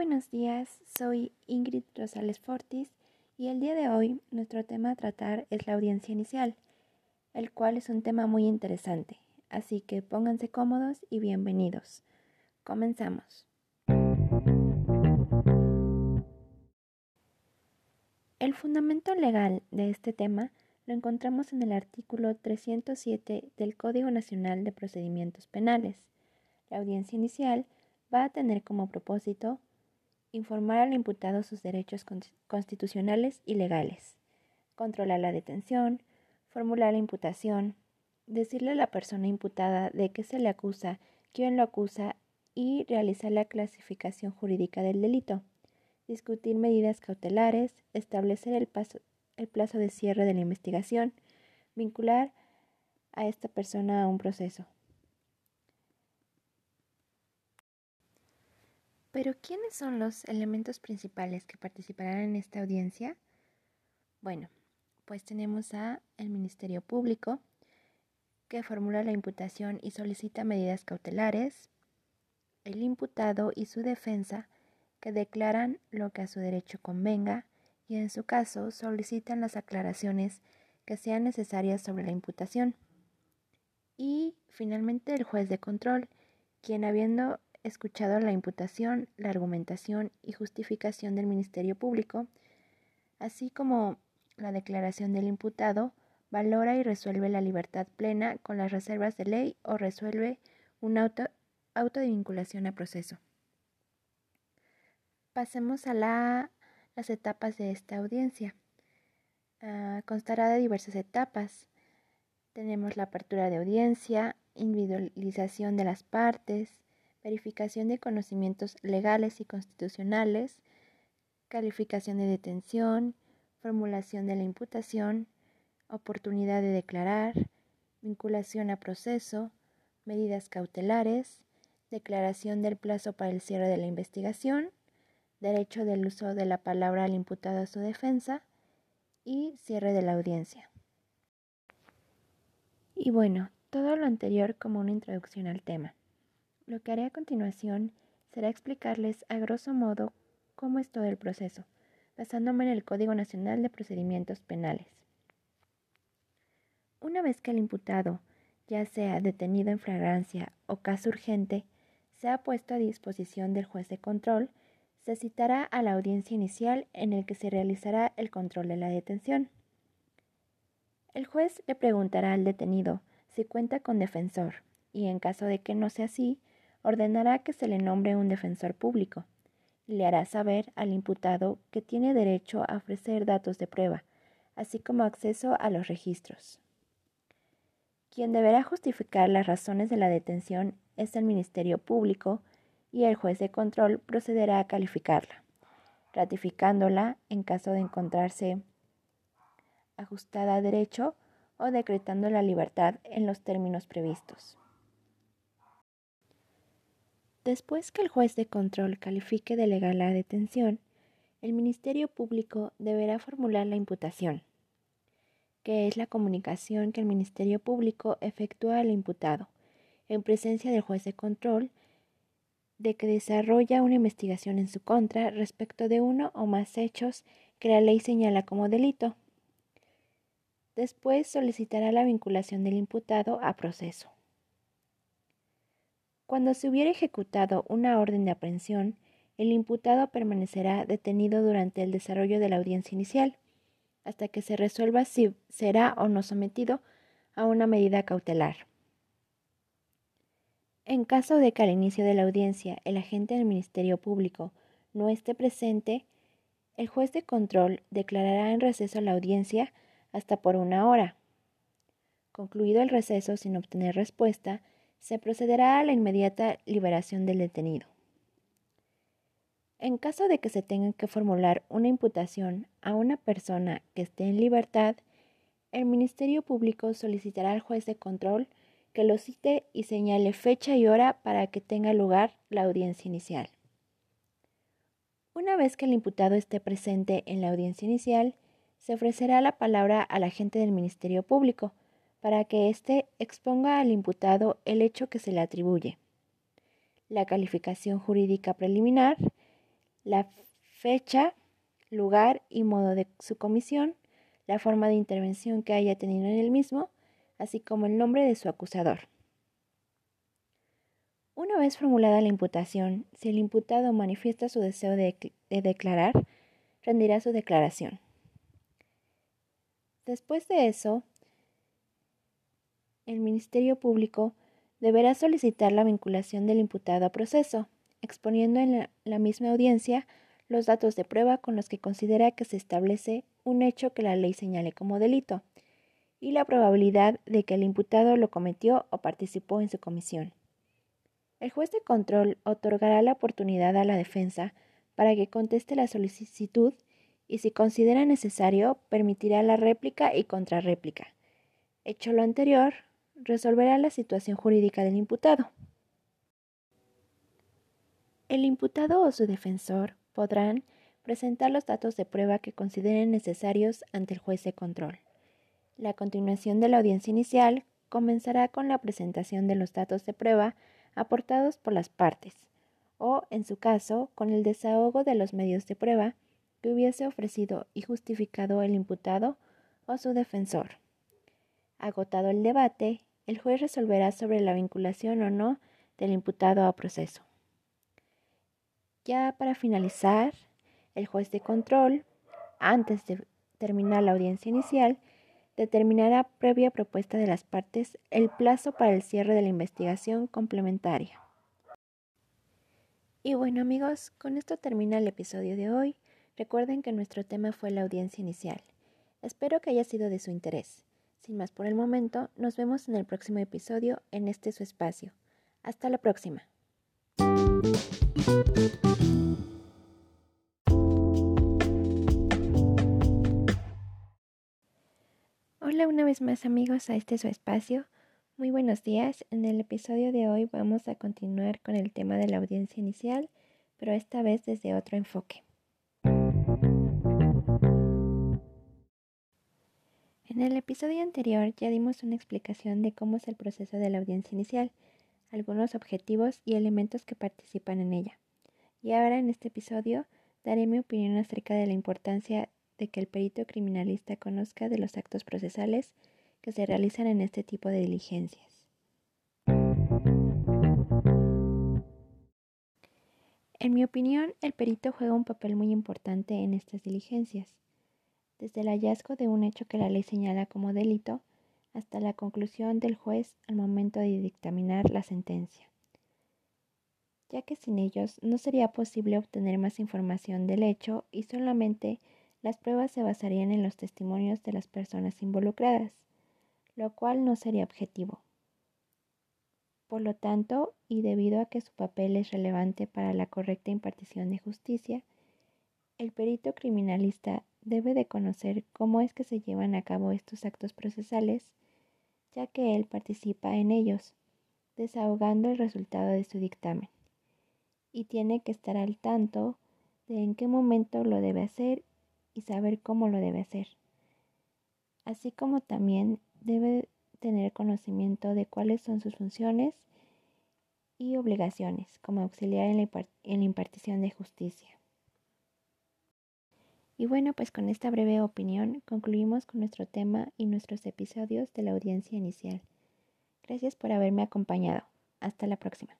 buenos días, soy Ingrid Rosales Fortis y el día de hoy nuestro tema a tratar es la audiencia inicial, el cual es un tema muy interesante, así que pónganse cómodos y bienvenidos. Comenzamos. El fundamento legal de este tema lo encontramos en el artículo 307 del Código Nacional de Procedimientos Penales. La audiencia inicial va a tener como propósito informar al imputado sus derechos constitucionales y legales, controlar la detención, formular la imputación, decirle a la persona imputada de qué se le acusa, quién lo acusa y realizar la clasificación jurídica del delito, discutir medidas cautelares, establecer el, el plazo de cierre de la investigación, vincular a esta persona a un proceso. Pero ¿quiénes son los elementos principales que participarán en esta audiencia? Bueno, pues tenemos a el Ministerio Público, que formula la imputación y solicita medidas cautelares, el imputado y su defensa, que declaran lo que a su derecho convenga y en su caso solicitan las aclaraciones que sean necesarias sobre la imputación. Y finalmente el juez de control, quien habiendo escuchado la imputación, la argumentación y justificación del Ministerio Público, así como la declaración del imputado, valora y resuelve la libertad plena con las reservas de ley o resuelve una auto, de vinculación a proceso. Pasemos a las etapas de esta audiencia. Ah, constará de diversas etapas. Tenemos la apertura de audiencia, individualización de las partes, verificación de conocimientos legales y constitucionales, calificación de detención, formulación de la imputación, oportunidad de declarar, vinculación a proceso, medidas cautelares, declaración del plazo para el cierre de la investigación, derecho del uso de la palabra al imputado a su defensa y cierre de la audiencia. Y bueno, todo lo anterior como una introducción al tema. Lo que haré a continuación será explicarles a grosso modo cómo es todo el proceso, basándome en el Código Nacional de Procedimientos Penales. Una vez que el imputado, ya sea detenido en flagrancia o caso urgente, se ha puesto a disposición del juez de control, se citará a la audiencia inicial en el que se realizará el control de la detención. El juez le preguntará al detenido si cuenta con defensor y en caso de que no sea así, ordenará que se le nombre un defensor público y le hará saber al imputado que tiene derecho a ofrecer datos de prueba, así como acceso a los registros. Quien deberá justificar las razones de la detención es el Ministerio Público y el juez de control procederá a calificarla, ratificándola en caso de encontrarse ajustada a derecho o decretando la libertad en los términos previstos. Después que el juez de control califique de legal la detención, el Ministerio Público deberá formular la imputación, que es la comunicación que el Ministerio Público efectúa al imputado, en presencia del juez de control, de que desarrolla una investigación en su contra respecto de uno o más hechos que la ley señala como delito. Después solicitará la vinculación del imputado a proceso. Cuando se hubiera ejecutado una orden de aprehensión, el imputado permanecerá detenido durante el desarrollo de la audiencia inicial, hasta que se resuelva si será o no sometido a una medida cautelar. En caso de que al inicio de la audiencia el agente del Ministerio Público no esté presente, el juez de control declarará en receso la audiencia hasta por una hora. Concluido el receso sin obtener respuesta, se procederá a la inmediata liberación del detenido. En caso de que se tenga que formular una imputación a una persona que esté en libertad, el Ministerio Público solicitará al juez de control que lo cite y señale fecha y hora para que tenga lugar la audiencia inicial. Una vez que el imputado esté presente en la audiencia inicial, se ofrecerá la palabra al agente del Ministerio Público, para que éste exponga al imputado el hecho que se le atribuye, la calificación jurídica preliminar, la fecha, lugar y modo de su comisión, la forma de intervención que haya tenido en el mismo, así como el nombre de su acusador. Una vez formulada la imputación, si el imputado manifiesta su deseo de, declarar, rendirá su declaración. Después de eso, el Ministerio Público deberá solicitar la vinculación del imputado a proceso, exponiendo en la misma audiencia los datos de prueba con los que considera que se establece un hecho que la ley señale como delito y la probabilidad de que el imputado lo cometió o participó en su comisión. El juez de control otorgará la oportunidad a la defensa para que conteste la solicitud y si considera necesario permitirá la réplica y contrarréplica. Hecho lo anterior, resolverá la situación jurídica del imputado. El imputado o su defensor podrán presentar los datos de prueba que consideren necesarios ante el juez de control. La continuación de la audiencia inicial comenzará con la presentación de los datos de prueba aportados por las partes, o, en su caso, con el desahogo de los medios de prueba que hubiese ofrecido y justificado el imputado o su defensor. Agotado el debate, el juez resolverá sobre la vinculación o no del imputado a proceso. Ya para finalizar, el juez de control, antes de terminar la audiencia inicial, determinará previa propuesta de las partes el plazo para el cierre de la investigación complementaria. Y bueno amigos, con esto termina el episodio de hoy. Recuerden que nuestro tema fue la audiencia inicial. Espero que haya sido de su interés. Sin más por el momento, nos vemos en el próximo episodio en este su espacio. Hasta la próxima. Hola una vez más amigos a este su espacio. Muy buenos días. En el episodio de hoy vamos a continuar con el tema de la audiencia inicial, pero esta vez desde otro enfoque. En el episodio anterior ya dimos una explicación de cómo es el proceso de la audiencia inicial, algunos objetivos y elementos que participan en ella. Y ahora en este episodio daré mi opinión acerca de la importancia de que el perito criminalista conozca de los actos procesales que se realizan en este tipo de diligencias. En mi opinión, el perito juega un papel muy importante en estas diligencias desde el hallazgo de un hecho que la ley señala como delito hasta la conclusión del juez al momento de dictaminar la sentencia, ya que sin ellos no sería posible obtener más información del hecho y solamente las pruebas se basarían en los testimonios de las personas involucradas, lo cual no sería objetivo. Por lo tanto, y debido a que su papel es relevante para la correcta impartición de justicia, el perito criminalista debe de conocer cómo es que se llevan a cabo estos actos procesales, ya que él participa en ellos, desahogando el resultado de su dictamen, y tiene que estar al tanto de en qué momento lo debe hacer y saber cómo lo debe hacer, así como también debe tener conocimiento de cuáles son sus funciones y obligaciones como auxiliar en la, impartición de justicia. Y bueno, pues con esta breve opinión concluimos con nuestro tema y nuestros episodios de la audiencia inicial. Gracias por haberme acompañado. Hasta la próxima.